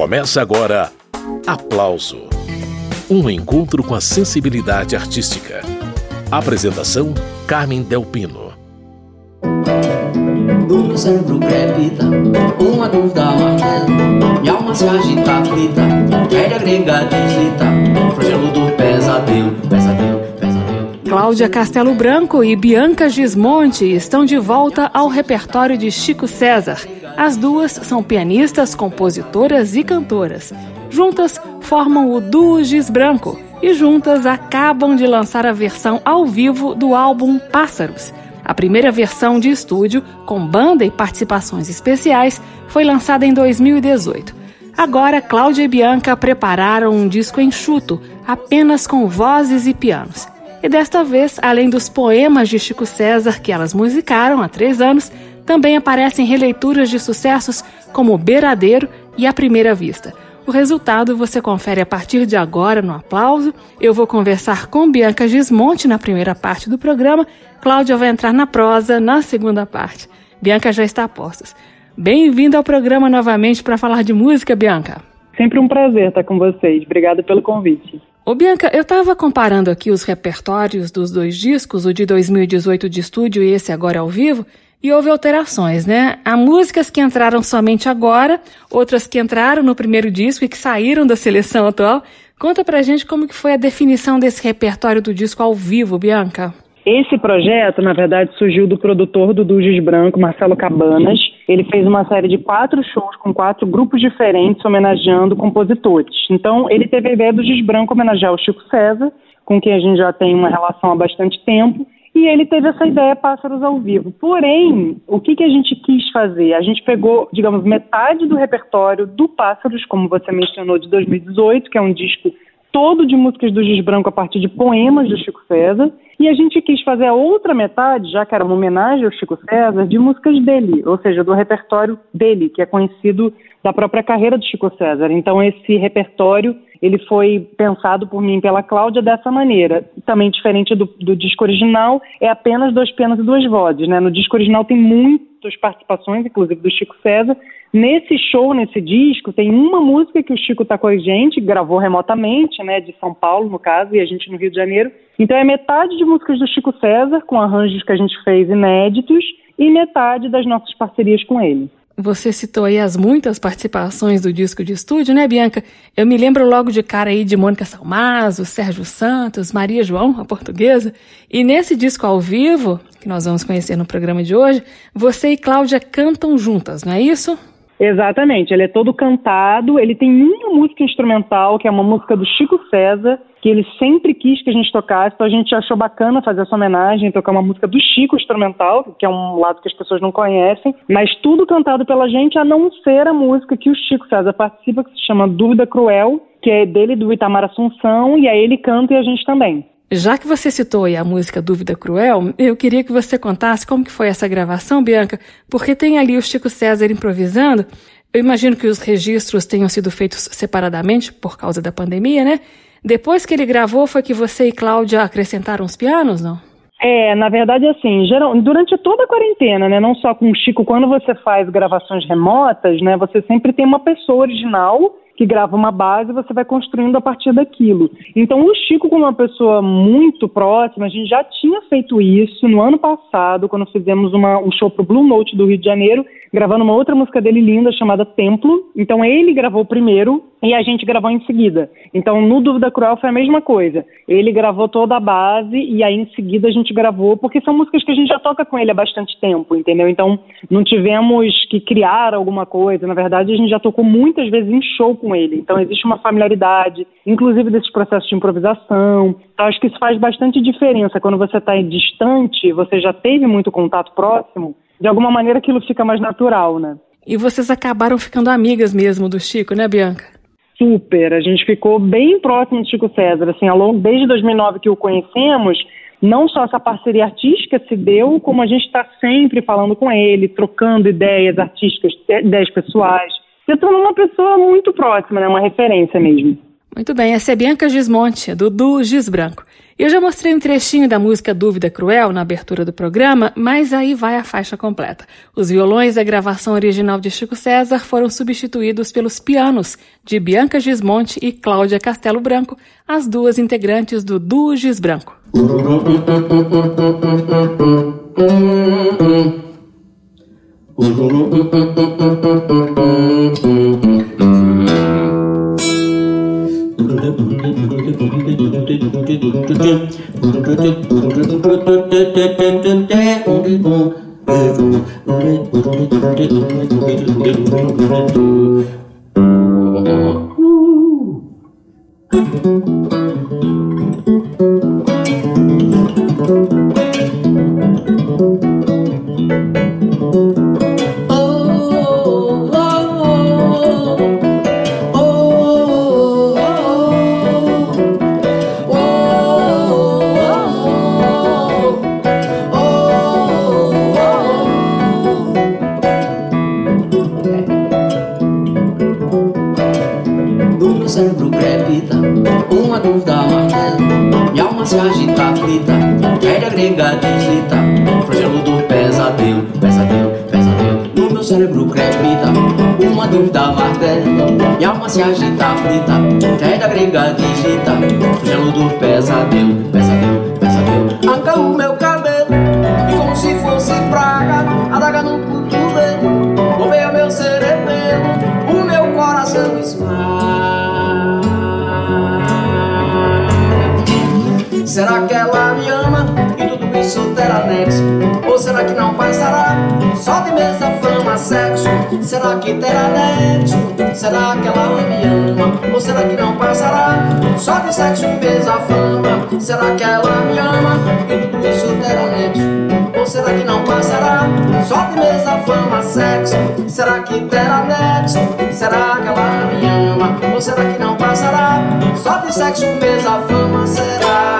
Começa agora Aplauso Um encontro com a sensibilidade artística. Apresentação: Carmen Delpino. No cérebro crepita, uma dúvida martela Minha alma se agita aflita, quer agrega digita Flagelo do pesadelo, pesadelo Cláudia Castelo Branco e Bianca Gismonte estão de volta ao repertório de Chico César as duas são pianistas, compositoras e cantoras. Juntas formam o Duo Giz Branco e juntas acabam de lançar a versão ao vivo do álbum Pássaros. A primeira versão de estúdio, com banda e participações especiais, foi lançada em 2018. Agora, Cláudia e Bianca prepararam um disco enxuto, apenas com vozes e pianos. E desta vez, além dos poemas de Chico César que elas musicaram há três anos, também aparecem releituras de sucessos como Beiradeiro e A Primeira Vista. O resultado você confere a partir de agora no aplauso. Eu vou conversar com Bianca Gismonte na primeira parte do programa. Cláudia vai entrar na prosa na segunda parte. Bianca já está a postos. Bem-vinda ao programa novamente para falar de música, Bianca. Sempre um prazer estar com vocês. Obrigada pelo convite. Ô Bianca, eu estava comparando aqui os repertórios dos dois discos, o de 2018 de estúdio e esse agora ao vivo, e houve alterações, né? Há músicas que entraram somente agora, outras que entraram no primeiro disco e que saíram da seleção atual. Conta pra gente como que foi a definição desse repertório do disco ao vivo, Bianca. Esse projeto, na verdade, surgiu do produtor do Dugis Branco, Marcelo Cabanas. Ele fez uma série de quatro shows com quatro grupos diferentes homenageando compositores. Então, ele teve a ideia do Dugis Branco homenagear o Chico César, com quem a gente já tem uma relação há bastante tempo, e ele teve essa ideia Pássaros ao Vivo. Porém, o que, que a gente quis fazer? A gente pegou, digamos, metade do repertório do Pássaros, como você mencionou, de 2018, que é um disco todo de músicas do Giz Branco a partir de poemas do Chico César, e a gente quis fazer a outra metade, já que era uma homenagem ao Chico César, de músicas dele, ou seja, do repertório dele, que é conhecido da própria carreira do Chico César. Então esse repertório ele foi pensado por mim pela Cláudia dessa maneira. Também diferente do, do disco original, é apenas dois pianos e duas vozes. Né? No disco original tem muitas participações, inclusive do Chico César. Nesse show, nesse disco, tem uma música que o Chico está com a gente, gravou remotamente, né, de São Paulo, no caso, e a gente no Rio de Janeiro. Então é metade de músicas do Chico César, com arranjos que a gente fez inéditos, e metade das nossas parcerias com ele. Você citou aí as muitas participações do disco de estúdio, né, Bianca? Eu me lembro logo de cara aí de Mônica Salmazo, Sérgio Santos, Maria João, a portuguesa. E nesse disco ao vivo, que nós vamos conhecer no programa de hoje, você e Cláudia cantam juntas, não é isso? Exatamente, ele é todo cantado, ele tem uma música instrumental, que é uma música do Chico César, que ele sempre quis que a gente tocasse, então a gente achou bacana fazer essa homenagem, tocar uma música do Chico instrumental, que é um lado que as pessoas não conhecem, mas tudo cantado pela gente, a não ser a música que o Chico César participa, que se chama Dúvida Cruel, que é dele do Itamar Assunção, e aí ele canta e a gente também. Já que você citou a música Dúvida Cruel, eu queria que você contasse como que foi essa gravação, Bianca, porque tem ali o Chico César improvisando. Eu imagino que os registros tenham sido feitos separadamente por causa da pandemia, né? Depois que ele gravou, foi que você e Cláudia acrescentaram os pianos, não? É, na verdade, assim, geral, durante toda a quarentena, né, não só com o Chico, quando você faz gravações remotas, né, você sempre tem uma pessoa original que grava uma base você vai construindo a partir daquilo. Então, o Chico, como uma pessoa muito próxima, a gente já tinha feito isso no ano passado, quando fizemos uma, um show pro Blue Note do Rio de Janeiro, gravando uma outra música dele linda chamada Templo. Então, ele gravou primeiro e a gente gravou em seguida. Então, no Dúvida Cruel foi a mesma coisa. Ele gravou toda a base e aí em seguida a gente gravou, porque são músicas que a gente já toca com ele há bastante tempo, entendeu? Então, não tivemos que criar alguma coisa. Na verdade, a gente já tocou muitas vezes em show com ele. Então, existe uma familiaridade, inclusive desses processos de improvisação. Então, acho que isso faz bastante diferença. Quando você está distante, você já teve muito contato próximo, de alguma maneira aquilo fica mais natural, né? E vocês acabaram ficando amigas mesmo do Chico, né, Bianca? super. A gente ficou bem próximo do Chico César, assim, ao longo, desde 2009 que o conhecemos, não só essa parceria artística se deu, como a gente está sempre falando com ele, trocando ideias artísticas, ideias pessoais. Se tornou uma pessoa muito próxima, né, uma referência mesmo. Muito bem, essa é Bianca Gismonte, Dudu Gis Branco. Eu já mostrei um trechinho da música Dúvida Cruel na abertura do programa, mas aí vai a faixa completa. Os violões da gravação original de Chico César foram substituídos pelos pianos de Bianca Gismonte e Cláudia Castelo Branco, as duas integrantes do Duo Gis Branco. Ooh. Se agita aflita, da gringa digita, fugindo do pesadelo, fama, sexo. Será que terá nexo? Será que ela me ama? Ou será que não passará? Só de sexo pesa a fama Será que ela me ama? E tudo isso terá nexo Ou será que não passará? Só de mesa fama, sexo Será que terá nexo? Será que ela me ama? Ou será que não passará? Só de sexo pesa fama, será?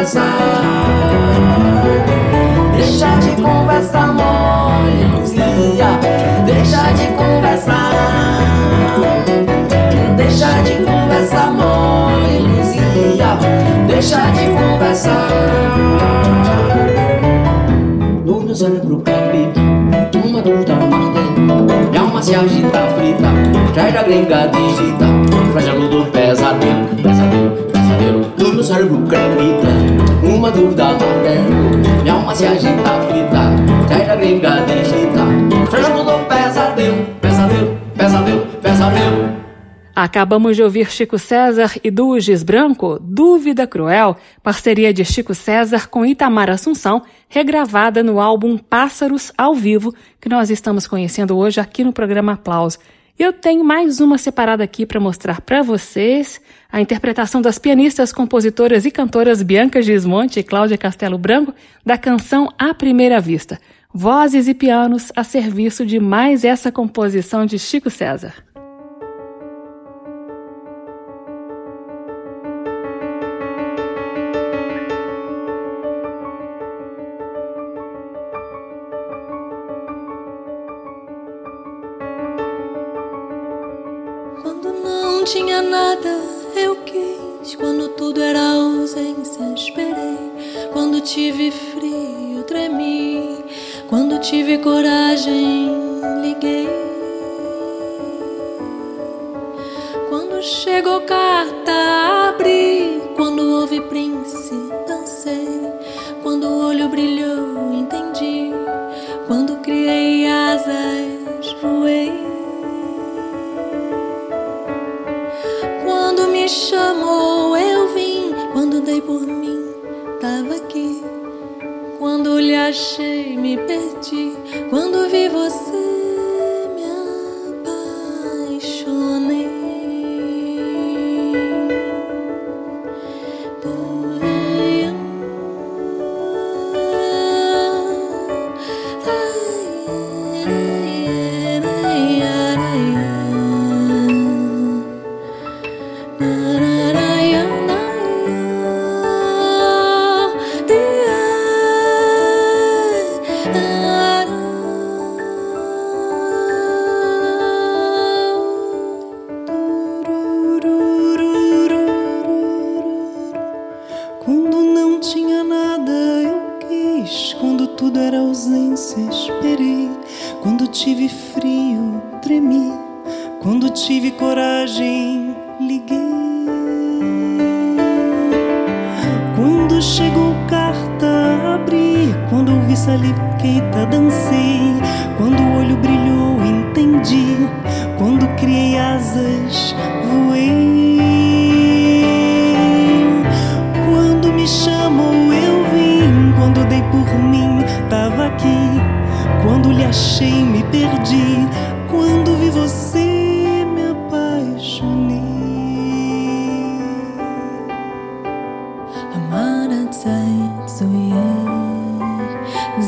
Conversar. Deixa de conversar, mole, Luzia. Deixa de conversar. Deixa de conversar, mole, Luzia. Deixa de conversar. No meu cérebro capita uma dúvida martelo. Minha alma se agita, frita. A gringa digita. Flagelo do pesadelo, cérebro capita uma dúvida martelo Minha alma se agita, aflita Traz a gringa pesadelo, pesadelo, pesadelo, pesadelo Acabamos de ouvir Chico César e Duges Branco, Dúvida Cruel, parceria de Chico César com Itamar Assunção, regravada no álbum Pássaros ao Vivo, que nós estamos conhecendo hoje aqui no programa Aplauso. Eu tenho mais uma separada aqui para mostrar para vocês a interpretação das pianistas, compositoras e cantoras Bianca Gismonte e Cláudia Castelo Branco da canção À Primeira Vista. Vozes e pianos a serviço de mais essa composição de Chico César. Tinha nada, eu quis. Quando tudo era ausência, esperei. Quando tive frio, tremi. Quando tive coragem, liguei. Quando chegou carta, abri. Quando houve príncipe, dancei. Quando o olho brilhou, chamou, eu vim. Quando dei por mim, tava aqui. Quando lhe achei, me perdi. Quando vi você.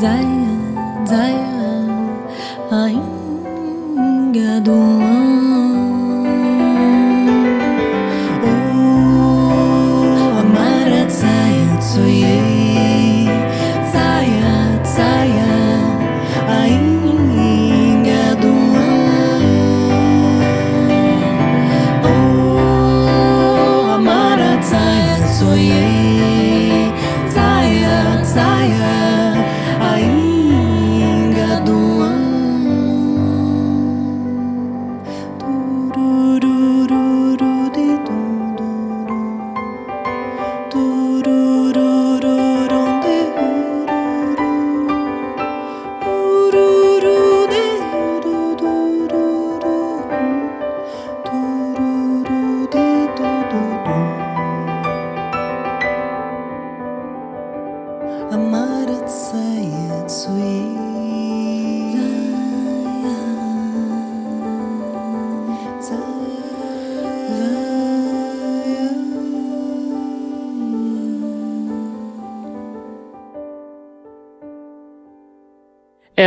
Zaya, Zaya, ainda doando.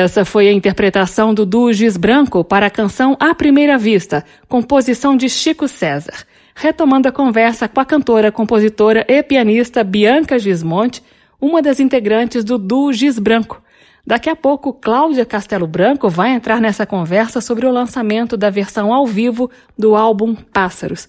Essa foi a interpretação do Duo Giz Branco para a canção À Primeira Vista, composição de Chico César. Retomando a conversa com a cantora, compositora e pianista Bianca Gismonte, uma das integrantes do Duo Giz Branco. Daqui a pouco, Cláudia Castelo Branco vai entrar nessa conversa sobre o lançamento da versão ao vivo do álbum Pássaros.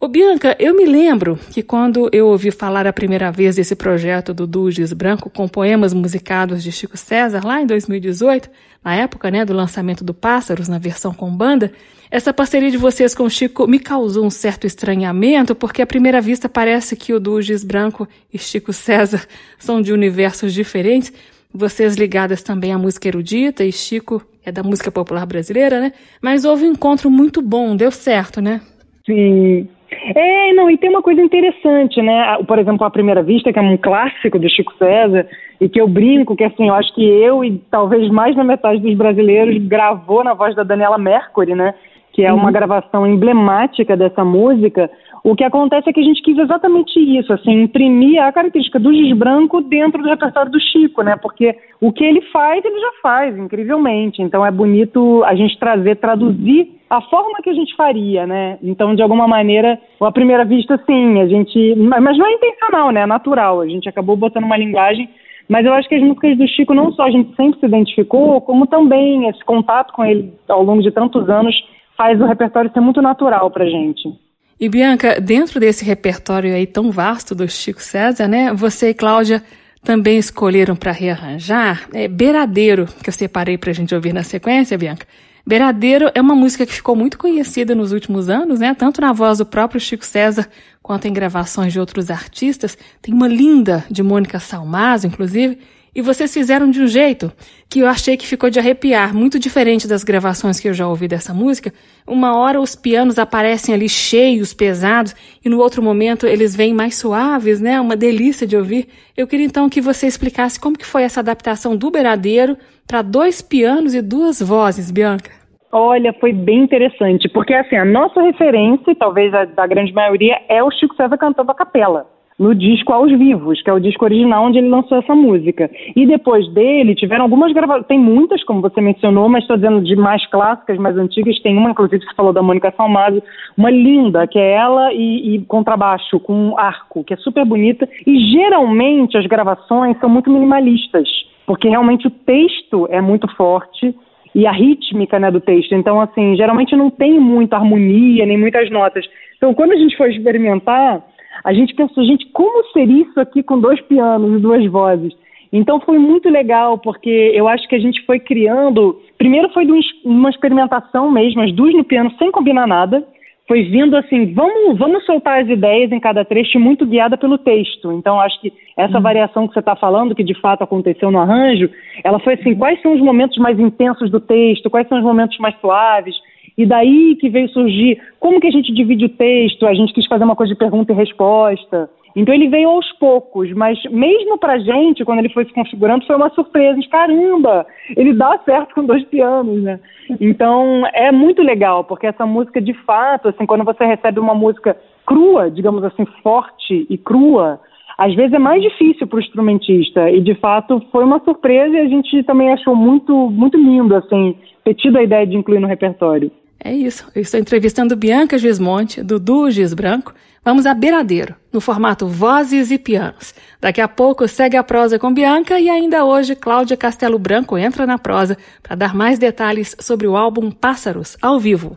Ô Bianca, eu me lembro que quando eu ouvi falar a primeira vez desse projeto do Duges Branco com poemas musicados de Chico César, lá em 2018, na época né, do lançamento do Pássaros, na versão com banda, essa parceria de vocês com Chico me causou um certo estranhamento, porque à primeira vista parece que o Duges Branco e Chico César são de universos diferentes, vocês ligadas também à música erudita, e Chico é da música popular brasileira, né? Mas houve um encontro muito bom, deu certo, né? Sim, é, não, e tem uma coisa interessante, né? Por exemplo, A Primeira Vista, que é um clássico do Chico César, e que eu brinco que, assim, eu acho que eu e talvez mais da metade dos brasileiros gravou na voz da Daniela Mercury, né? Que é uma uhum. gravação emblemática dessa música, o que acontece é que a gente quis exatamente isso, assim, imprimir a característica do giz branco dentro do repertório do Chico, né? Porque o que ele faz, ele já faz, incrivelmente. Então é bonito a gente trazer, traduzir a forma que a gente faria, né? Então, de alguma maneira, à primeira vista, sim, a gente. Mas não é intencional, né? É natural. A gente acabou botando uma linguagem. Mas eu acho que as músicas do Chico não só a gente sempre se identificou, como também esse contato com ele ao longo de tantos anos faz o repertório ser muito natural pra gente. E Bianca, dentro desse repertório aí tão vasto do Chico César, né? Você e Cláudia também escolheram para rearranjar é, Beiradeiro, que eu separei para a gente ouvir na sequência, Bianca. Beiradeiro é uma música que ficou muito conhecida nos últimos anos, né? Tanto na voz do próprio Chico César quanto em gravações de outros artistas. Tem uma linda de Mônica Salmazo, inclusive, E vocês fizeram de um jeito que eu achei que ficou de arrepiar, muito diferente das gravações que eu já ouvi dessa música. Uma hora os pianos aparecem ali cheios, pesados, e no outro momento eles vêm mais suaves, né? Uma delícia de ouvir. Eu queria então que você explicasse como que foi essa adaptação do Beiradeiro para dois pianos e duas vozes, Bianca. Olha, foi bem interessante, porque assim, a nossa referência, talvez a da grande maioria, é o Chico César cantando a capela no disco Aos Vivos, que é o disco original onde ele lançou essa música. E depois dele tiveram algumas gravações, tem muitas, como você mencionou, mas estou dizendo de mais clássicas, mais antigas. Tem uma, inclusive, você falou da Mônica Salmazo, uma linda, que é ela e, e contrabaixo, com um arco, que é super bonita. E geralmente as gravações são muito minimalistas, porque realmente o texto é muito forte e a rítmica né, do texto. Então, assim, geralmente não tem muita harmonia, nem muitas notas. Então, quando a gente for experimentar a gente pensou, gente, como seria isso aqui com dois pianos e duas vozes? Então foi muito legal, porque eu acho que a gente foi criando. Primeiro foi uma experimentação mesmo, as duas no piano, sem combinar nada. Foi vindo assim, vamos, vamos soltar as ideias em cada trecho, muito guiada pelo texto. Então, acho que essa uhum. variação que você está falando, que de fato aconteceu no arranjo, ela foi assim: quais são os momentos mais intensos do texto, quais são os momentos mais suaves, e daí que veio surgir como que a gente divide o texto, a gente quis fazer uma coisa de pergunta e resposta. Então ele veio aos poucos, mas mesmo pra gente, quando ele foi se configurando, foi uma surpresa. De, Caramba, ele dá certo com dois pianos, né? Então é muito legal, porque essa música de fato, assim, quando você recebe uma música crua, digamos assim, forte e crua, às vezes é mais difícil para o instrumentista. E de fato foi uma surpresa e a gente também achou muito, muito lindo, assim, ter tido a ideia de incluir no repertório. É isso. Eu estou entrevistando Bianca Gismonte, do Duo Gis Branco. Vamos a Beiradeiro, no formato vozes e pianos. Daqui a pouco segue a prosa com Bianca e ainda hoje Cláudia Castelo Branco entra na prosa para dar mais detalhes sobre o álbum Pássaros, ao vivo.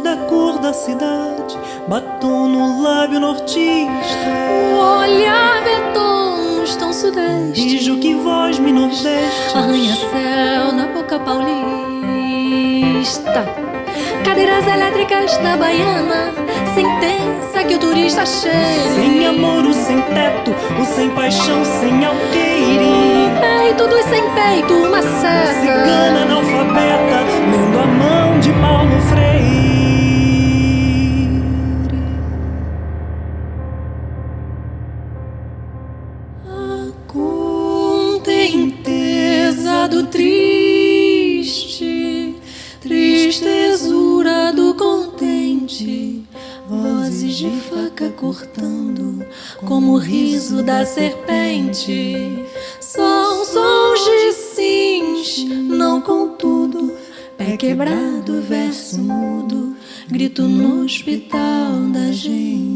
da cor da cidade, batom no lábio nortista. O olhar é tons tão sudeste, rijo que voz me nordeste, arranha-céu na boca paulista. Cadeiras elétricas da baiana, sentença que o turista cheira. Sem amor, o sem teto, o sem paixão, sem alqueire. No peito dos sem peito, uma seta. Cigana analfabeta, lendo a mão de Paulo Freire. serpente são sons de sims, não contudo. Pé quebrado, verso mudo, grito no hospital da gente.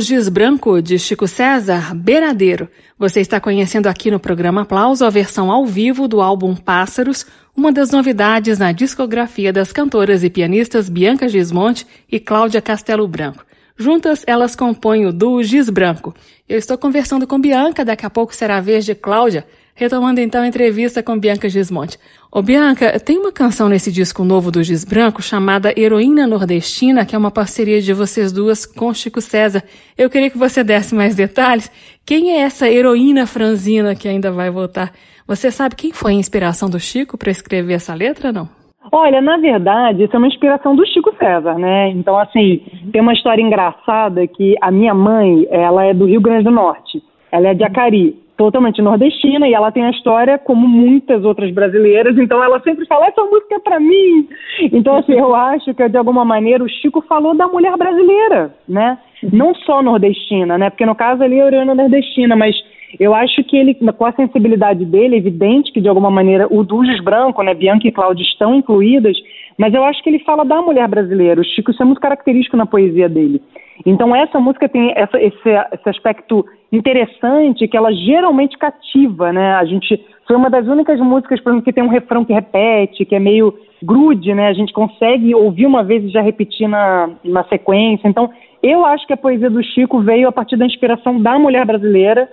Giz Branco, de Chico César, Beiradeiro. Você está conhecendo aqui no programa Aplauso a versão ao vivo do álbum Pássaros, uma das novidades na discografia das cantoras e pianistas Bianca Gismonte e Cláudia Castelo Branco. Juntas, elas compõem o duo Giz Branco. Eu estou conversando com Bianca, daqui a pouco será a vez de Cláudia, retomando então a entrevista com Bianca Gismonte. Ô Bianca, tem uma canção nesse disco novo do Giz Branco chamada Heroína Nordestina, que é uma parceria de vocês duas com Chico César. Eu queria que você desse mais detalhes. Quem é essa heroína franzina que ainda vai voltar? Você sabe quem foi a inspiração do Chico para escrever essa letra, não? Olha, na verdade, isso é uma inspiração do Chico César, né? Então, assim, tem uma história engraçada que a minha mãe, ela é do Rio Grande do Norte. Ela é de Acari, totalmente nordestina, e ela tem a história como muitas outras brasileiras, então ela sempre fala, essa música é pra mim. Então, assim, eu acho que, de alguma maneira, o Chico falou da mulher brasileira, né? Não só nordestina, né? Porque, no caso, ali é Oriana nordestina, mas eu acho que ele, com a sensibilidade dele, é evidente que de alguma maneira o Dujas Branco, né, Bianca e Cláudia estão incluídas, mas eu acho que ele fala da mulher brasileira. O Chico, isso é muito característico na poesia dele. Então essa música tem essa, esse, esse aspecto interessante que ela geralmente cativa, né? A gente foi uma das únicas músicas, por exemplo, que tem um refrão que repete, que é meio grude, né? A gente consegue ouvir uma vez e já repetir na, na sequência. Então, eu acho que a poesia do Chico veio a partir da inspiração da mulher brasileira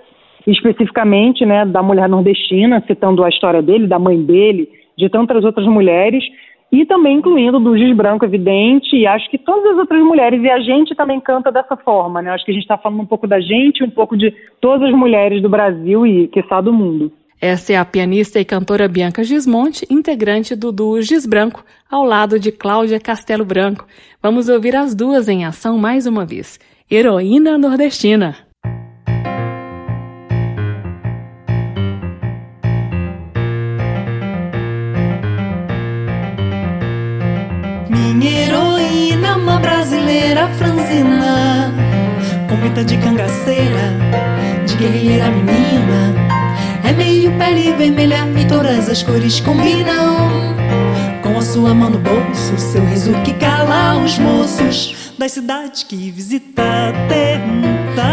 especificamente né, da mulher nordestina, citando a história dele, da mãe dele, de tantas outras mulheres, e também incluindo do Giz Branco, evidente, e acho que todas as outras mulheres, e a gente também canta dessa forma, né? Acho que a gente está falando um pouco da gente, um pouco de todas as mulheres do Brasil e, quiçá, do mundo. Essa é a pianista e cantora Bianca Gismonte, integrante do duo Giz Branco, ao lado de Cláudia Castelo Branco. Vamos ouvir as duas em ação mais uma vez. Heroína Nordestina. Heroína, uma brasileira franzina. Com pinta de cangaceira, de guerrilheira menina. É meio pele vermelha e todas as cores combinam. Com a sua mão no bolso, seu riso que cala os moços Das cidades que visita perguntar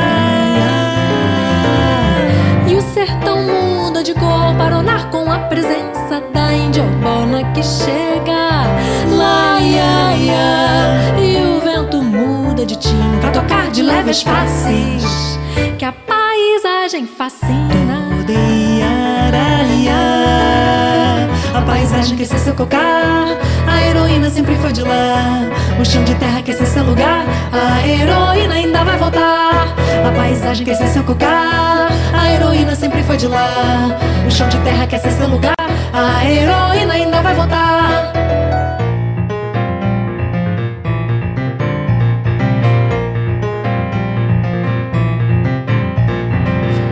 E o sertão muda de cor para onar com a presença da índia urbana que chega ia, ia. E o vento muda de tino pra tocar de leves faces que a paisagem fascina. A paisagem quer ser seu cocar, a heroína sempre foi de lá. O chão de terra quer ser seu lugar, a heroína ainda vai voltar. A paisagem quer ser seu cocar, a heroína sempre foi de lá. O chão de terra quer ser seu lugar, a heroína ainda vai voltar.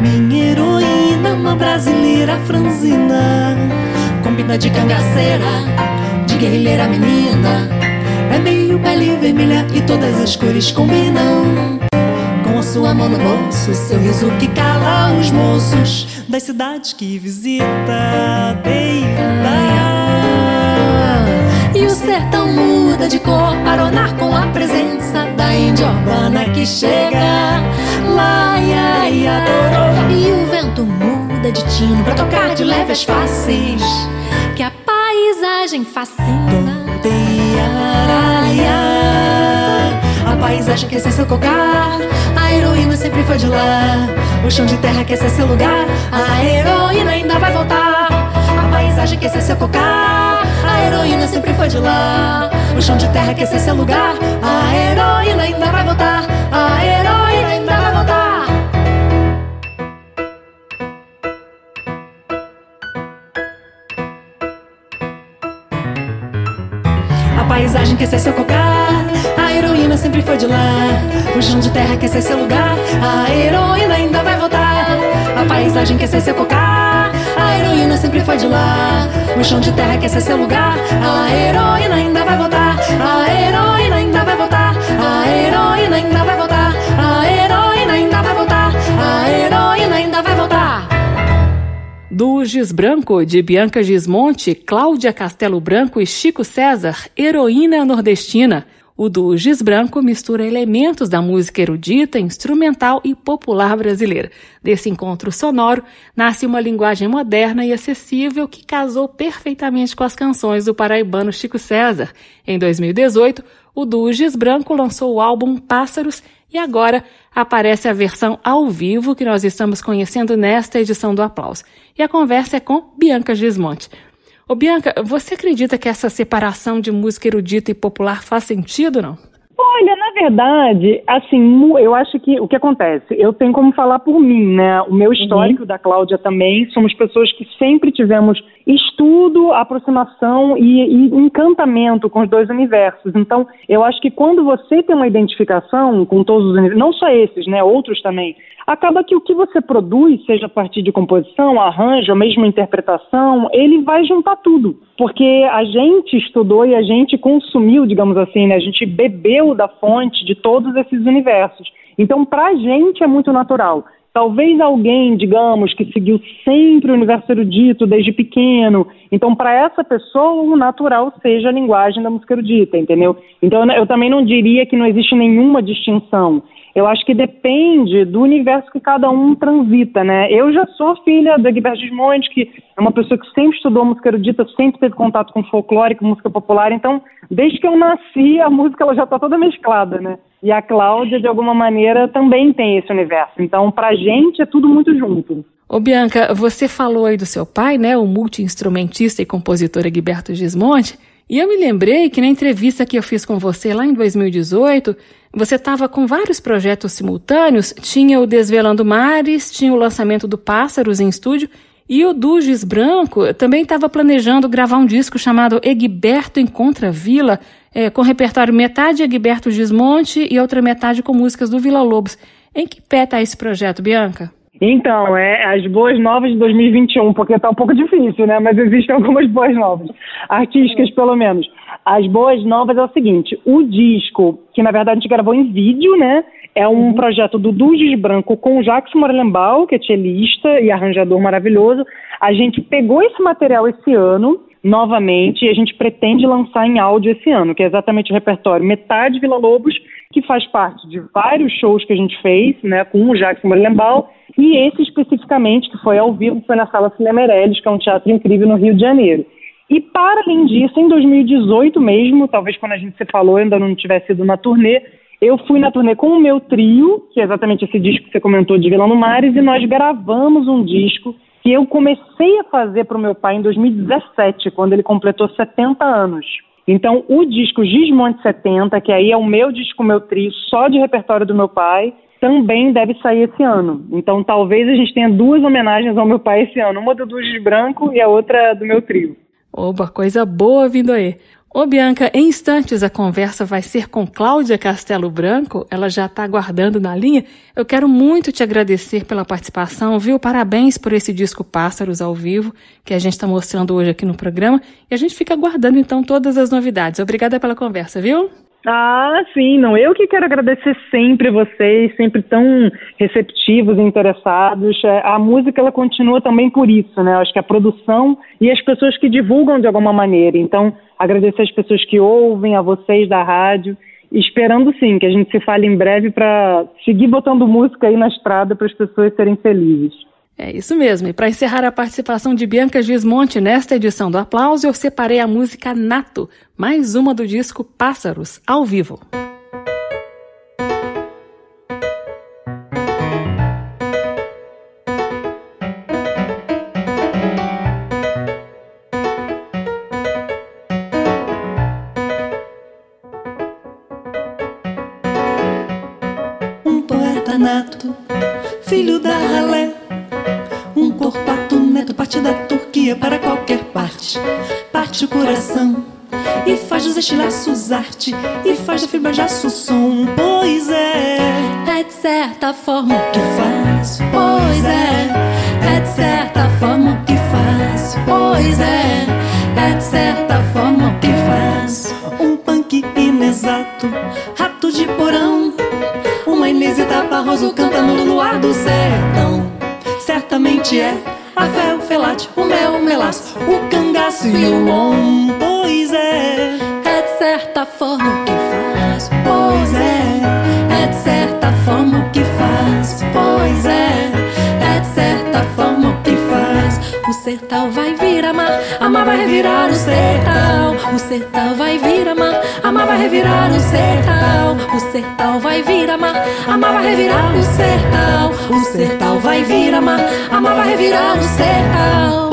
Minha heroína, uma brasileira franzina Combina de cangaceira, de guerrilheira menina. É meio pele vermelha e todas as cores combinam. Com a sua mão no bolso, seu riso que cala os moços Das cidades que visita, deita E o sertão muda de cor para onar com a presença da índia urbana que chega. Lá, ia, ia. E o vento muda de tino pra tocar de leves faces Que a paisagem fascina. A paisagem quer ser seu cocar. A heroína sempre foi de lá. O chão de terra quer ser seu lugar. A heroína ainda vai voltar. A paisagem quer ser seu cocar A heroína sempre foi de lá. O chão de terra quer ser seu lugar. A heroína ainda vai voltar. A heroína ainda vai voltar. A paisagem quer ser seu cocar, a heroína sempre foi de lá. O chão de terra quer ser seu lugar, a heroína ainda vai voltar. A paisagem quer ser seu cocar, a heroína sempre foi de lá. O chão de terra quer ser seu lugar, a heroína ainda vai voltar. A heroína ainda vai voltar, a heroína ainda vai voltar. A heroína ainda vai voltar, a heroína ainda vai voltar. Do Giz Branco, de Bianca Gismonte, Cláudia Castelo Branco e Chico César, Heroína Nordestina. O do Giz Branco mistura elementos da música erudita, instrumental e popular brasileira. Desse encontro sonoro nasce uma linguagem moderna e acessível que casou perfeitamente com as canções do paraibano Chico César. Em 2018, o do Giz Branco lançou o álbum Pássaros e agora aparece a versão ao vivo que nós estamos conhecendo nesta edição do Aplauso. E a conversa é com Bianca Gismonte. Ô Bianca, você acredita que essa separação de música erudita e popular faz sentido, não? Olha, na verdade, assim, eu acho que o que acontece, eu tenho como falar por mim, né? O meu uhum. histórico uhum. da Cláudia também, somos pessoas que sempre tivemos estudo, aproximação e, e, encantamento com os dois universos. Então, eu acho que quando você tem uma identificação com todos os universos, não só esses, né? Outros também, acaba que o que você produz, seja a partir de composição, arranjo, mesmo interpretação, ele vai juntar tudo. Porque a gente estudou e a gente consumiu, digamos assim, né? a gente bebeu da fonte de todos esses universos. Então, para a gente é muito natural. Talvez alguém, digamos, que seguiu sempre o universo erudito desde pequeno. Então, para essa pessoa, o natural seja a linguagem da música erudita, entendeu? Então, eu também não diria que não existe nenhuma distinção. Eu acho que depende do universo que cada um transita, né? Eu já sou filha da Guilherme Gismonte, que é uma pessoa que sempre estudou música erudita, sempre teve contato com folclore, com música popular. Então, desde que eu nasci, a música ela já está toda mesclada, né? E a Cláudia, de alguma maneira, também tem esse universo. Então, pra gente, é tudo muito junto. Ô Bianca, você falou aí do seu pai, né? O multi-instrumentista e compositor Egberto Gismonte. E eu me lembrei que na entrevista que eu fiz com você lá em 2018, você estava com vários projetos simultâneos. Tinha o Desvelando Mares, tinha o lançamento do Pássaros em estúdio e o Duges Branco também estava planejando gravar um disco chamado Egberto Encontra Vila, é, com repertório metade Egberto Gismonte e outra metade com músicas do Vila Lobos. Em que pé está esse projeto, Bianca? Então, é as boas novas de 2021, porque tá um pouco difícil, né? Mas existem algumas boas novas, artísticas pelo menos. As boas novas é o seguinte: o disco, que na verdade a gente gravou em vídeo, né? É um uhum. projeto do Dugis Branco com o Jacques Morelenbaum, que é cellista e arranjador maravilhoso. A gente pegou esse material esse ano novamente e a gente pretende lançar em áudio esse ano, que é exatamente o repertório metade Vila Lobos, que faz parte de vários shows que a gente fez, né, com o Jackson Morelenbaum, e esse especificamente, que foi ao vivo, foi na Sala Cinema Meirelles, que é um teatro incrível no Rio de Janeiro. E para além disso, em 2018 mesmo, talvez quando a gente se falou ainda não tivesse ido na turnê, eu fui na turnê com o meu trio, que é exatamente esse disco que você comentou de Vilão no Mares, e nós gravamos um disco que eu comecei a fazer para o meu pai em 2017, quando ele completou 70 anos. Então, o disco Gismonte 70, que aí é o meu disco, meu trio, só de repertório do meu pai, também deve sair esse ano. Então, talvez a gente tenha duas homenagens ao meu pai esse ano, uma do Dugis Branco e a outra do meu trio. Oba, coisa boa vindo aí. Ô Bianca, em instantes a conversa vai ser com Cláudia Castelo Branco, ela já está aguardando na linha. Eu quero muito te agradecer pela participação, viu? Parabéns por esse disco Pássaros ao vivo que a gente está mostrando hoje aqui no programa. E a gente fica aguardando então todas as novidades. Obrigada pela conversa, viu? Ah, sim, não. Eu que quero agradecer sempre vocês, sempre tão receptivos e interessados. É, a música ela continua também por isso, né? Acho que a produção e as pessoas que divulgam de alguma maneira. Então, agradecer as pessoas que ouvem, a vocês da rádio, esperando sim que a gente se fale em breve para seguir botando música aí na estrada para as pessoas serem felizes. É isso mesmo. E para encerrar a participação de Bianca Gismonte nesta edição do Aplauso, eu separei a música Nato, mais uma do disco Pássaros, ao vivo. Um poeta nato, filho da ralé parte da Turquia para qualquer parte. Parte o coração e faz dos estilaços arte e faz da fibra jaço som. Pois é, é de certa forma o que faço. Pois é, é de certa forma o que faço. Pois é, é de certa forma o que faço. Um punk inexato, rato de porão. Uma Inêsita Barroso cantando no luar do sertão certamente é a fé, felate, o mel, o melaço, o cangaço e o om. Pois é, é de certa forma sertão vai virar mar, a mar vai revirar o sertão. O sertão vai virar mar, a mar vai revirar o sertão. O sertão vai virar mar, a mar vai revirar o sertão. O sertão vai virar mar, a mar vai revirar o sertão.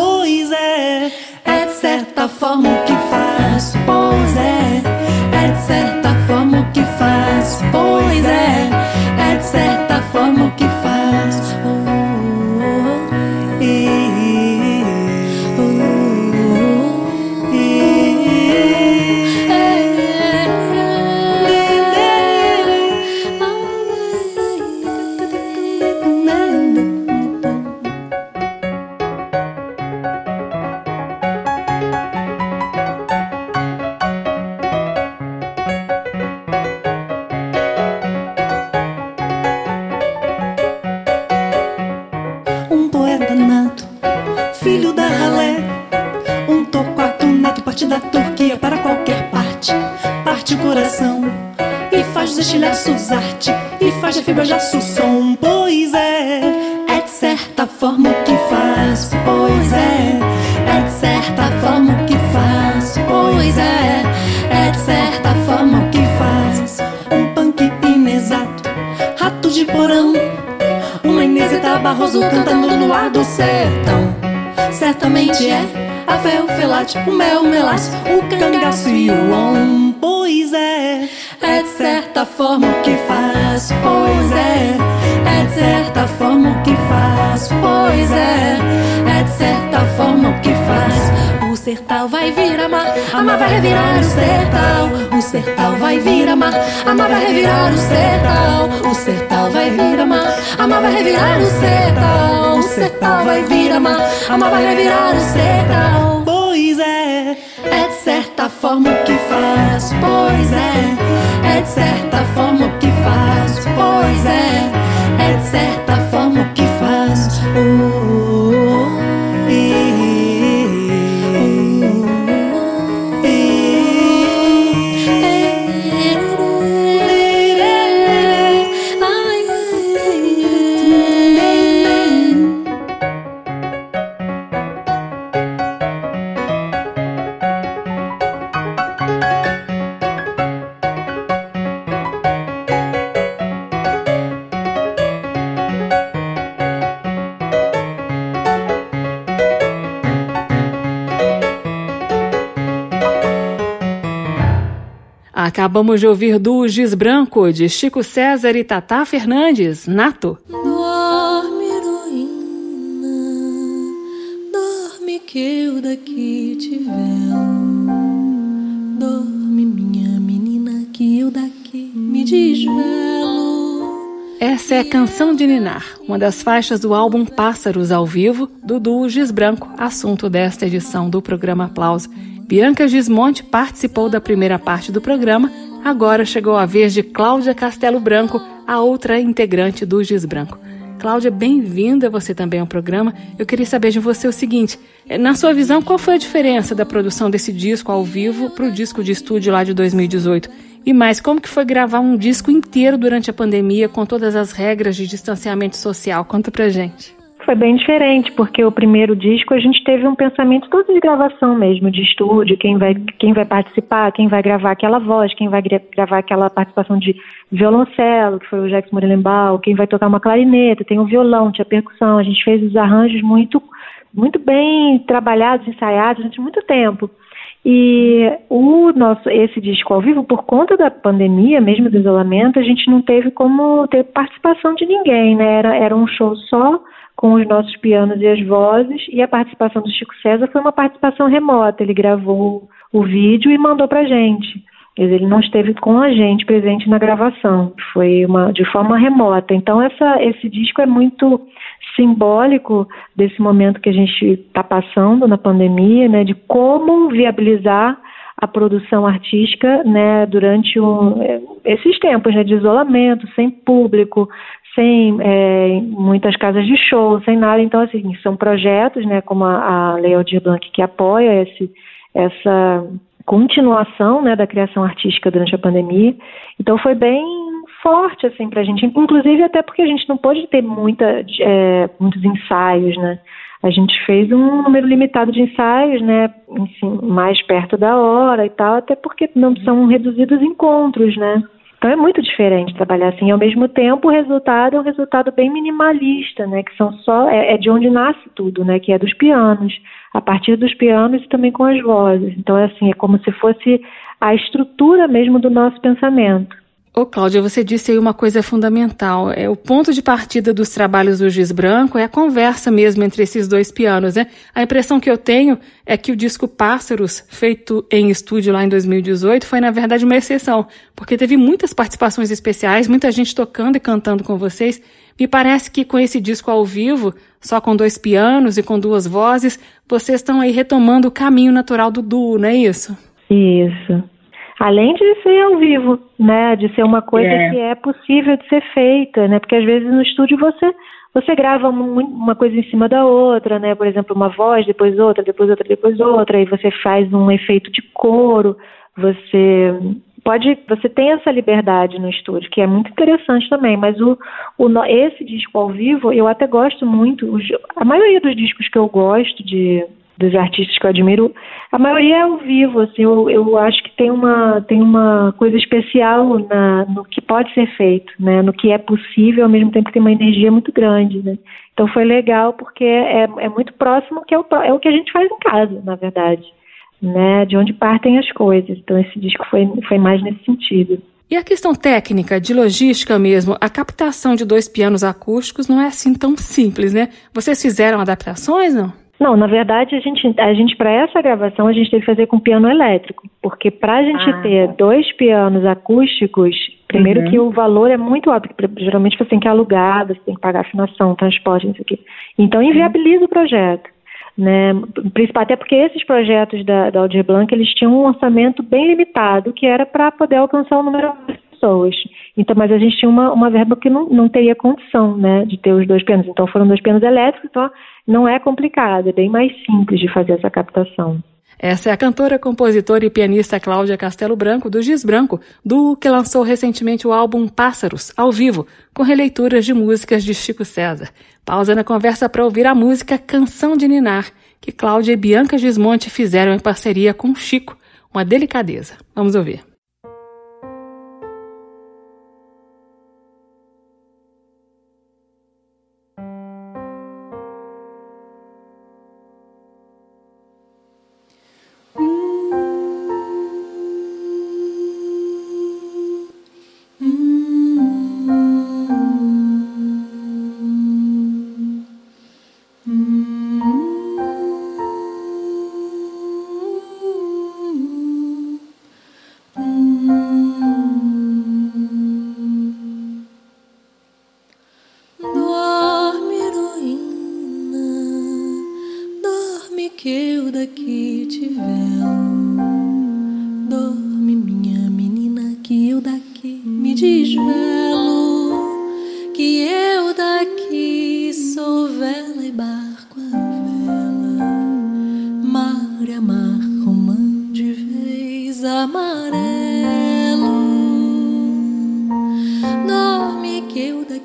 Estilhaços arte e faz de fibra já som. Pois é, é de certa forma o que faz. Pois é, é de certa forma o que faz. Pois é, é de certa forma o que faz. Um punk inexato, rato de porão. Uma Inesita Barroso cantando no ar do sertão. Certamente é a fel, felate, o mel, melaço, o cangaço e o om. Pois é é de certa forma o que faz, pois é. É de certa forma o que faz, pois é. É de certa forma o que faz. O sertão vai vir amar, amar vai revirar o sertão. O sertão vai vir amar, amar vai revirar o sertão. O sertão vai vir amar, amar vai revirar o sertão. O sertão vai vir amar, amar vai revirar o sertão. Pois é, é de certa forma o que faz, pois é é de certa forma o que faz, pois é, é de certa forma Acabamos de ouvir do Giz Branco, de Chico César e Tata Fernandes, Nato. Dorme, heroína, dorme que eu daqui te velo. Dorme, minha menina, que eu daqui me desvelo. Essa é a Canção de Ninar, uma das faixas do álbum Pássaros ao Vivo, do duo Giz Branco, assunto desta edição do programa Aplauso. Bianca Gismonte participou da primeira parte do programa, agora chegou a vez de Cláudia Castelo Branco, a outra integrante do Gis Branco. Cláudia, bem-vinda você também ao programa. Eu queria saber de você o seguinte: eh, na sua visão, qual foi a diferença da produção desse disco ao vivo para o disco de estúdio lá de 2018? E mais, como que foi gravar um disco inteiro durante a pandemia com todas as regras de distanciamento social? Conta pra gente foi bem diferente, porque o primeiro disco a gente teve um pensamento todo de gravação mesmo, de estúdio, quem vai, quem vai participar, quem vai gravar aquela voz, quem vai gravar aquela participação de violoncelo, que foi o Jackson Morelenbaum, quem vai tocar uma clarineta, tem o violão, tinha percussão, a gente fez os arranjos muito, muito bem trabalhados, ensaiados durante muito tempo. E o nosso esse disco ao vivo, por conta da pandemia, mesmo do isolamento, a gente não teve como ter participação de ninguém, né? Era, era um show só com os nossos pianos e as vozes, e a participação do Chico César foi uma participação remota. Ele gravou o vídeo e mandou para gente. Ele não esteve com a gente presente na gravação, foi uma de forma remota. Então essa, esse disco é muito simbólico desse momento que a gente está passando na pandemia, né, de como viabilizar a produção artística, né, durante um, esses tempos né, de isolamento, sem público, sem é, muitas casas de show, sem nada. Então, assim, são projetos, né, como a, a Lei Aldir Blanc, que apoia esse, essa continuação né, da criação artística durante a pandemia. Então, foi bem forte assim para a gente, inclusive até porque a gente não pôde ter muita, é, muitos ensaios, né? a gente fez um número limitado de ensaios, né, enfim, mais perto da hora e tal, até porque não são reduzidos encontros, né. Então é muito diferente trabalhar assim. Ao mesmo tempo, o resultado é um resultado bem minimalista, né? Que são só é, é, de onde nasce tudo, né? Que é dos pianos, a partir dos pianos e também com as vozes. Então é assim, é como se fosse a estrutura mesmo do nosso pensamento. Ô, Cláudia, você disse aí uma coisa fundamental. É o ponto de partida dos trabalhos do Giz Branco é a conversa mesmo entre esses dois pianos, né? A impressão que eu tenho é que o disco Pássaros, feito em estúdio lá em 2018, foi na verdade uma exceção, porque teve muitas participações especiais, muita gente tocando e cantando com vocês. Me parece que com esse disco ao vivo, só com dois pianos e com duas vozes, vocês estão aí retomando o caminho natural do duo, não é isso? Isso. Além de ser ao vivo, né? De ser uma coisa é. que é possível de ser feita, né? Porque às vezes no estúdio você você grava uma coisa em cima da outra, né? Por exemplo, uma voz, depois outra, depois outra, depois outra, e você faz um efeito de coro. Você pode, você tem essa liberdade no estúdio, que é muito interessante também. Mas o, o esse disco ao vivo, eu até gosto muito. A maioria dos discos que eu gosto de dos artistas que eu admiro, a maioria é ao vivo, assim, eu, eu acho que tem uma, tem uma coisa especial na, no que pode ser feito, né, no que é possível, ao mesmo tempo que tem uma energia muito grande, né. Então foi legal porque é, é muito próximo que é o, é o que a gente faz em casa, na verdade, né, de onde partem as coisas. Então esse disco foi, foi mais nesse sentido. E a questão técnica, de logística mesmo, a captação de dois pianos acústicos não é assim tão simples, né? Vocês fizeram adaptações, não? Não, na verdade, a gente, a gente para essa gravação, a gente teve que fazer com piano elétrico, porque para a gente ah. ter dois pianos acústicos, primeiro uhum. que o valor é muito alto, geralmente você tem que alugar, você tem que pagar afinação, transporte, não sei o quê. Então, inviabiliza o projeto. Né, principal, até porque esses projetos da, da Aldir Blanc, eles tinham um orçamento bem limitado, que era para poder alcançar o número pessoas. Então, mas a gente tinha uma, uma verba que não, não teria condição, né, de ter os dois pianos. Então, foram dois pianos elétricos, então não é complicado, é bem mais simples de fazer essa captação. Essa é a cantora, compositora e pianista Cláudia Castelo Branco, do Giz Branco, do que lançou recentemente o álbum Pássaros, ao vivo, com releituras de músicas de Chico César. Pausa na conversa para ouvir a música Canção de Ninar, que Cláudia e Bianca Gismonte fizeram em parceria com Chico. Uma delicadeza. Vamos ouvir.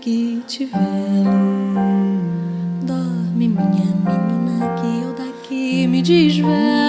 Mar e mar, romã de vez amarelo.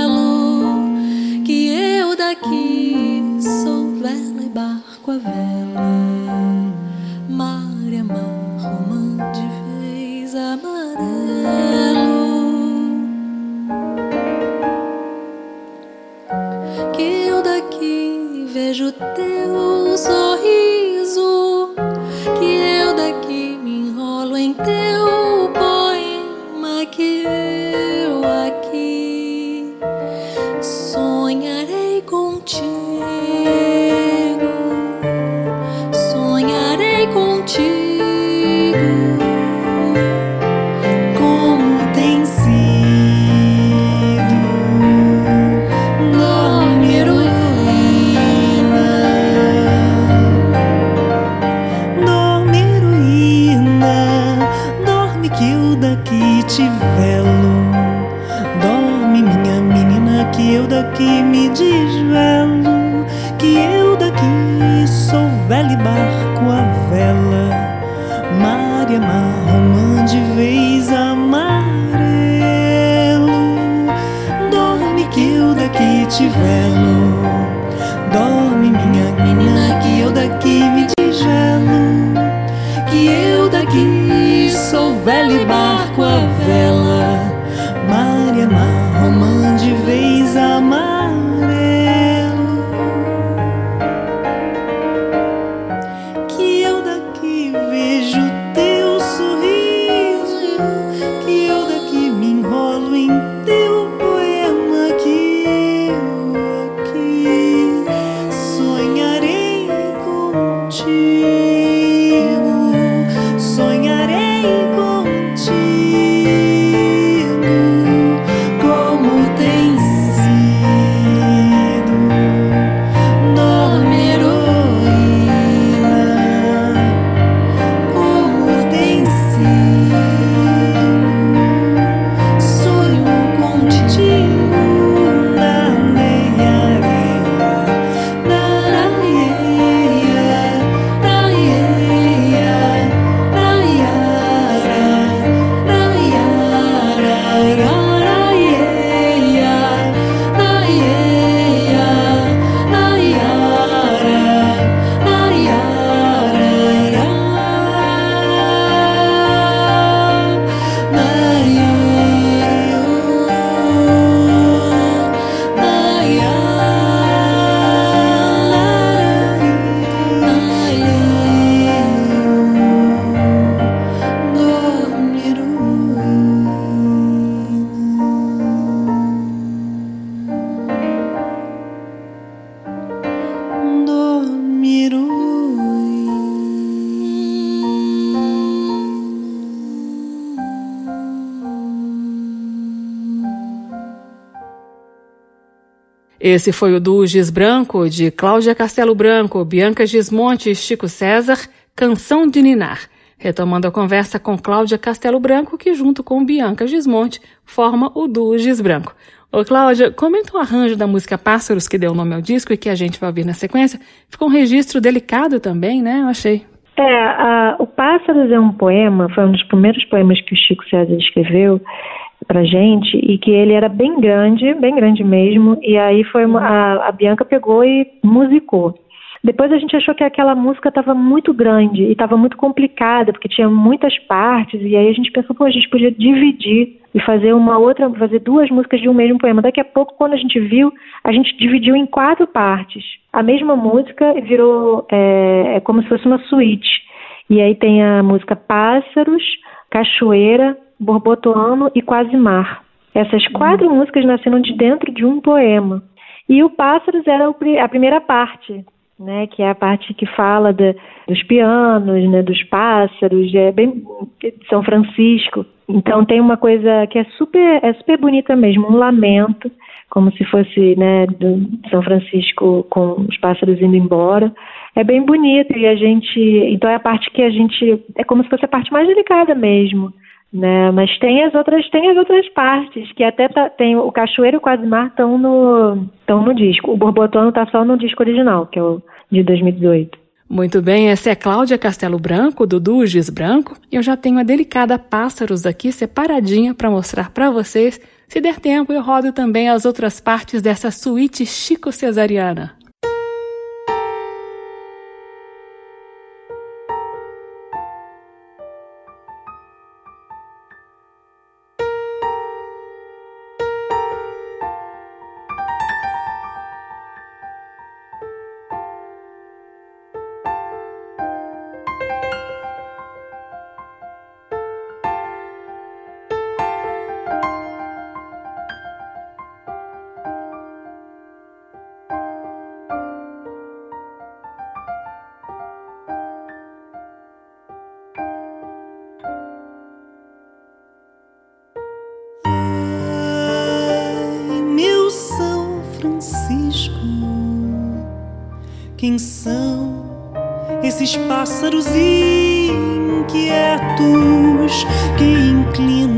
Esse foi o do Giz Branco, de Cláudia Castelo Branco, Bianca Gismonte e Chico César, Canção de Ninar. Retomando a conversa com Cláudia Castelo Branco, que junto com Bianca Gismonte forma o duo Giz Branco. Ô Cláudia, comenta o arranjo da música Pássaros, que deu nome ao disco e que a gente vai ouvir na sequência. Ficou um registro delicado também, né? Eu achei. É, a, o Pássaros é um poema, foi um dos primeiros poemas que o Chico César escreveu pra gente e que ele era bem grande, bem grande mesmo, e aí foi uma, a, a Bianca pegou e musicou. Depois a gente achou que aquela música estava muito grande e estava muito complicada, porque tinha muitas partes, e aí a gente pensou, pô, a gente podia dividir e fazer uma outra, fazer duas músicas de um mesmo poema. Daqui a pouco, quando a gente viu, a gente dividiu em quatro partes. A mesma música virou é, é como se fosse uma suíte. E aí tem a música Pássaros, Cachoeira, Borbotoano e Quase Mar. Essas quatro músicas nasceram de dentro de um poema. E o Pássaros era a primeira parte, né, que é a parte que fala de, dos pianos, né, dos pássaros, é bem de São Francisco. Então tem uma coisa que é super, é super bonita mesmo, um lamento, como se fosse, né, do São Francisco com os pássaros indo embora. É bem bonito e a gente, então é a parte que a gente, é como se fosse a parte mais delicada mesmo. Né, mas tem as outras tem as outras partes que até tá, tem o Cachoeiro e o Quase Mar estão no estão no disco o Borbotono está só no disco original que é o de 2018 muito bem, essa é Cláudia Castelo Branco, do Duges Branco. Eu já tenho a delicada Pássaros aqui separadinha para mostrar para vocês. Se der tempo, eu rodo também as outras partes dessa suíte Chico são esses pássaros inquietos que inclinam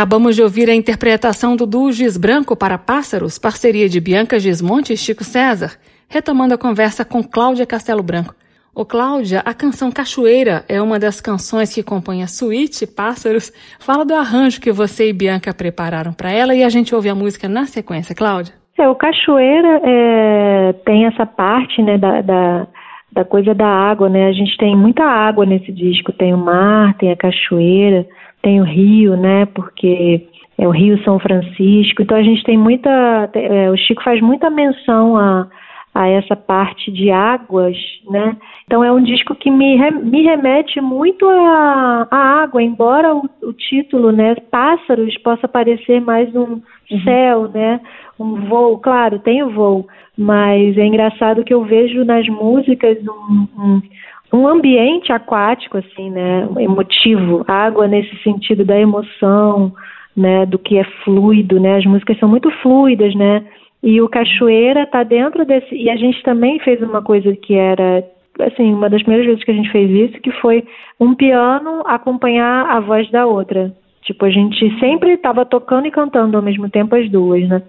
Acabamos de ouvir a interpretação do duo Giz Branco para Pássaros, parceria de Bianca Gismonte e Chico César, retomando a conversa com Cláudia Castelo Branco. Ô Cláudia, a canção Cachoeira é uma das canções que compõe a suíte Pássaros. Fala do arranjo que você e Bianca prepararam para ela e a gente ouve a música na sequência, Cláudia. É, o Cachoeira é, tem essa parte né, da, da, da coisa da água, né? A gente tem muita água nesse disco, tem o mar, tem a cachoeira, tem o Rio, né? Porque é o Rio São Francisco. Então a gente tem muita. É, o Chico faz muita menção a, a essa parte de águas, né? Então é um disco que me, me remete muito à, à água, embora o, o, título, né, Pássaros, possa parecer mais um uhum. céu, né? Um voo, claro, tem o voo, mas é engraçado que eu vejo nas músicas um, um um ambiente aquático, assim, né, emotivo, água nesse sentido da emoção, né, do que é fluido, né, as músicas são muito fluidas, né, e o Cachoeira está dentro desse, e a gente também fez uma coisa que era, assim, uma das primeiras vezes que a gente fez isso, que foi um piano acompanhar a voz da outra, tipo, a gente sempre estava tocando e cantando ao mesmo tempo as duas, né,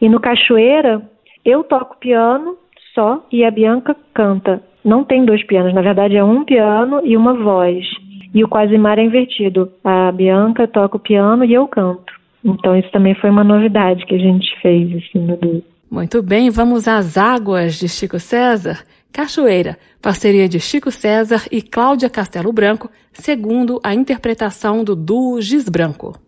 e no Cachoeira, eu toco piano só e a Bianca canta não tem dois pianos, na verdade é um piano e uma voz. E o Quasimar é invertido. A Bianca toca o piano e eu canto. Então isso também foi uma novidade que a gente fez assim, no duo. Muito bem, vamos às águas de Chico César. Cachoeira, parceria de Chico César e Cláudia Castelo Branco, segundo a interpretação do duo Giz Branco.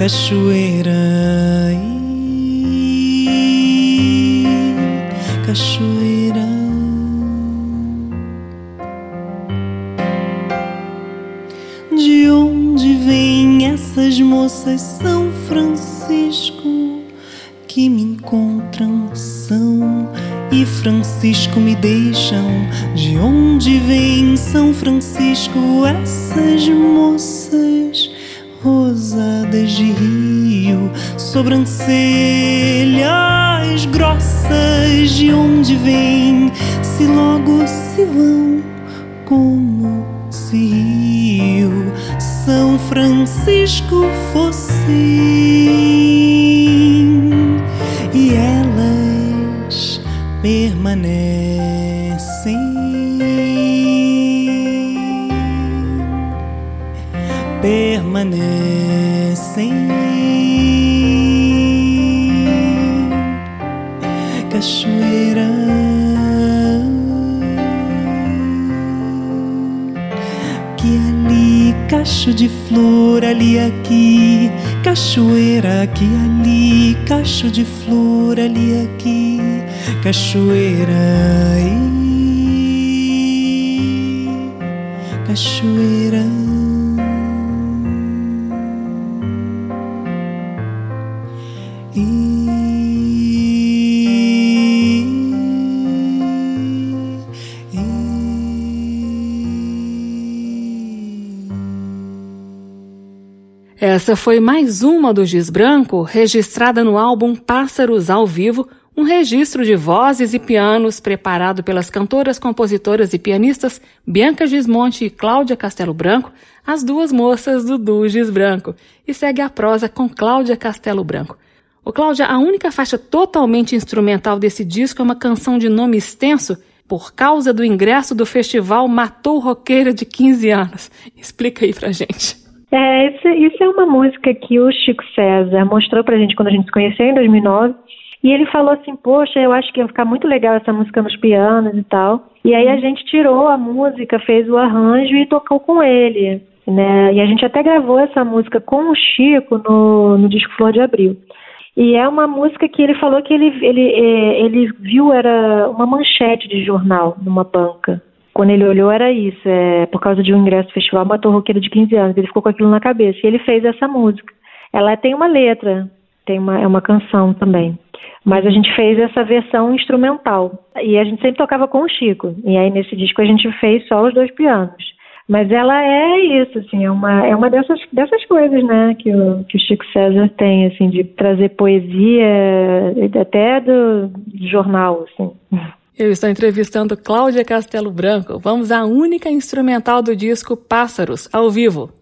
Cachoeira. Cachoeira. De onde vêm essas moças São Francisco que me encontram São e Francisco me deixam? De onde vem São Francisco essas moças rosadas de rio, sobrancelhas grossas? De onde vem se logo se vão como se Rio São Francisco fosse? permanecem. Cacho de flor, ali aqui, cachoeira, aqui ali, cacho de flor, ali aqui. Cachoeira e cachoeira. E, Essa foi mais uma do Giz Branco, registrada no álbum Pássaros ao Vivo, um registro de vozes e pianos preparado pelas cantoras, compositoras e pianistas Bianca Gismonte e Cláudia Castelo Branco, as duas moças do Duo Gis Branco, e segue a prosa com Cláudia Castelo Branco. Ô Cláudia, a única faixa totalmente instrumental desse disco é uma canção de nome extenso, por causa do ingresso do festival Matou Roqueira de 15 anos. Explica aí pra gente. É, isso, isso é uma música que o Chico César mostrou pra gente quando a gente se conheceu em 2009 e ele falou assim: Poxa, eu acho que ia ficar muito legal essa música nos pianos e tal. E aí a uhum. gente tirou a música, fez o arranjo e tocou com ele. Né? E a gente até gravou essa música com o Chico no, no disco Flor de Abril. E é uma música que ele falou que ele, ele, é, ele viu era uma manchete de jornal numa banca. Quando ele olhou era isso, é, por causa de um ingresso do festival, matou roqueiro de 15 anos. Ele ficou com aquilo na cabeça e ele fez essa música. Ela tem uma letra, tem uma, é uma canção também. Mas a gente fez essa versão instrumental. E a gente sempre tocava com o Chico. E aí nesse disco a gente fez só os dois pianos. Mas ela é isso, assim, é uma, é uma dessas, dessas coisas, né, que o, que o Chico César tem, assim, de trazer poesia até do jornal, assim. Eu estou entrevistando Cláudia Castelo Branco. Vamos à única instrumental do disco Pássaros, ao vivo.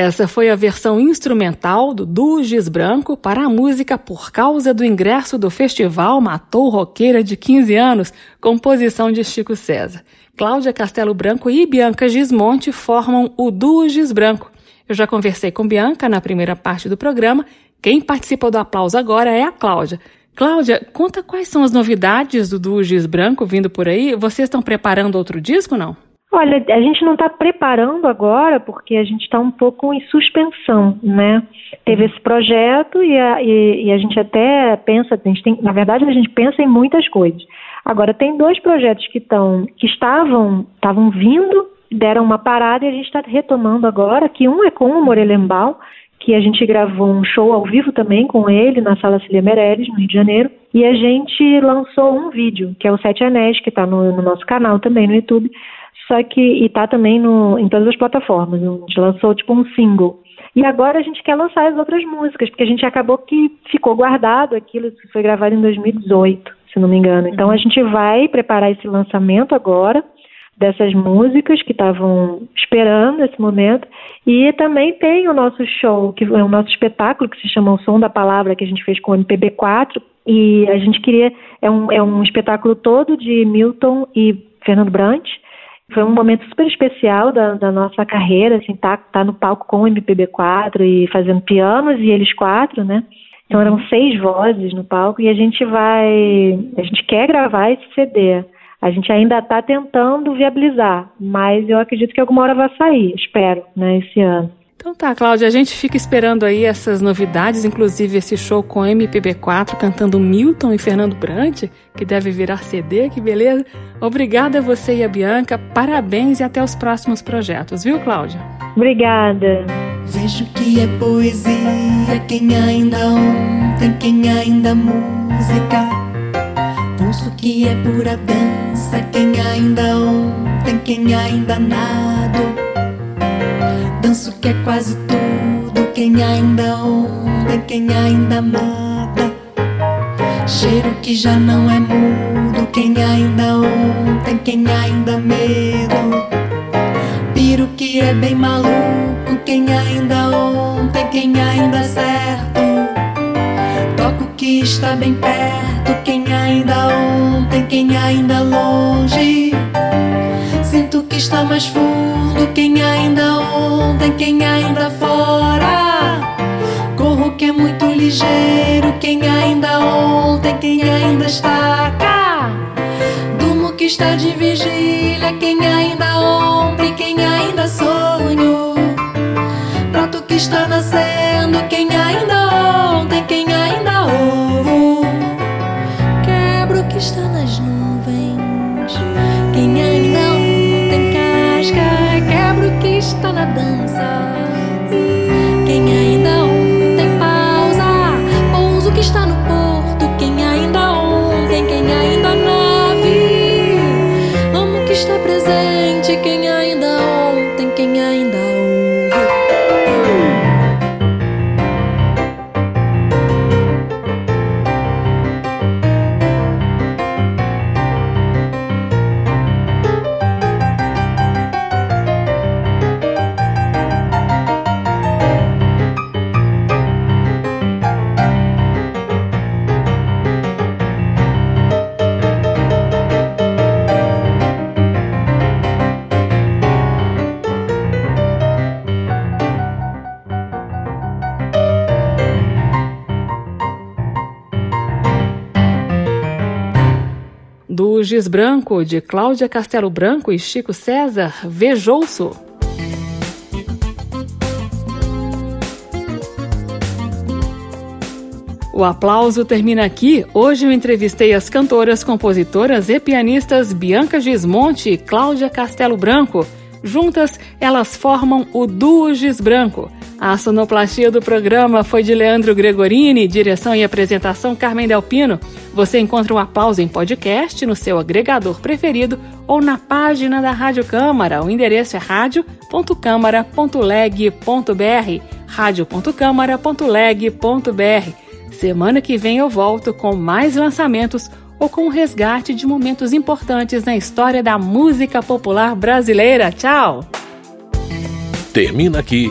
Essa foi a versão instrumental do Duo Giz Branco para a música Por Causa do Ingresso do Festival Matou Roqueira de 15 anos, composição de Chico César. Cláudia Castelo Branco e Bianca Gismonte formam o Duo Giz Branco. Eu já conversei com Bianca na primeira parte do programa. Quem participa do aplauso agora é a Cláudia. Cláudia, conta quais são as novidades do Duo Giz Branco vindo por aí. Vocês estão preparando outro disco, não? Olha, a gente não está preparando agora porque a gente está um pouco em suspensão, né? Teve esse projeto e a, e, e a gente até pensa, a gente tem, na verdade a gente pensa em muitas coisas. Agora tem dois projetos que estão, que estavam, estavam vindo, deram uma parada e a gente está retomando agora. Que um é com o Morelenbaum, que a gente gravou um show ao vivo também com ele na Sala Cília Meirelles, no Rio de Janeiro, e a gente lançou um vídeo, que é o Sete Anéis, que está no, no nosso canal também no YouTube, só que e tá também no, em todas as plataformas. A gente lançou tipo um single. E agora a gente quer lançar as outras músicas, porque a gente acabou que ficou guardado aquilo que foi gravado em 2018, se não me engano. Então a uhum. gente vai preparar esse lançamento agora dessas músicas que estavam esperando esse momento. E também tem o nosso show, que é o nosso espetáculo que se chama O Som da Palavra, que a gente fez com o MPB4. E a gente queria. É um, é um espetáculo todo de Milton e Fernando Brant. Foi um momento super especial da, da nossa carreira, assim, tá, tá no palco com o MPB4 e fazendo pianos e eles quatro, né? Então eram seis vozes no palco e a gente vai, a gente quer gravar esse CD. A gente ainda está tentando viabilizar, mas eu acredito que alguma hora vai sair, espero, né, esse ano. Então tá, Cláudia, a gente fica esperando aí essas novidades, inclusive esse show com MPB4 cantando Milton e Fernando Brant, que deve virar CD, que beleza. Obrigada a você e a Bianca, parabéns e até os próximos projetos, viu, Cláudia? Obrigada. Vejo que é poesia quem ainda ontem, quem ainda música. Ouço que é pura dança quem ainda ontem, quem ainda nada Danço que é quase tudo. Quem ainda onda, quem ainda mata. Cheiro que já não é mudo. Quem ainda ontem, quem ainda medo. Piro que é bem maluco. Quem ainda ontem, quem ainda certo. Toco que está bem perto. Quem ainda ontem, quem ainda longe. Está mais fundo. Quem ainda ontem, quem ainda fora. Corro que é muito ligeiro. Quem ainda ontem, quem ainda está cá. Durmo que está de vigília. Quem ainda ontem, quem ainda sonho. Prato que está nascendo. Quem ainda ontem, quem ainda ovo. Quebro que está nas nuvens. Na dança. Quem ainda ontem pausa, pouso que está no porto. Quem ainda ontem, quem ainda nave, amo que está presente. Quem Giz Branco, de Cláudia Castelo Branco e Chico César, Vejouço. O aplauso termina aqui. Hoje eu entrevistei as cantoras, compositoras e pianistas Bianca Gismonte e Cláudia Castelo Branco. Juntas, elas formam o Duo Giz Branco. A sonoplastia do programa foi de Leandro Gregorini, direção e apresentação Carmen Delpino. Você encontra o Aplauso em podcast no seu agregador preferido ou na página da Rádio Câmara. O endereço é radio.câmara.leg.br radio.câmara.leg.br Semana que vem eu volto com mais lançamentos ou com o resgate de momentos importantes na história da música popular brasileira. Tchau! Termina aqui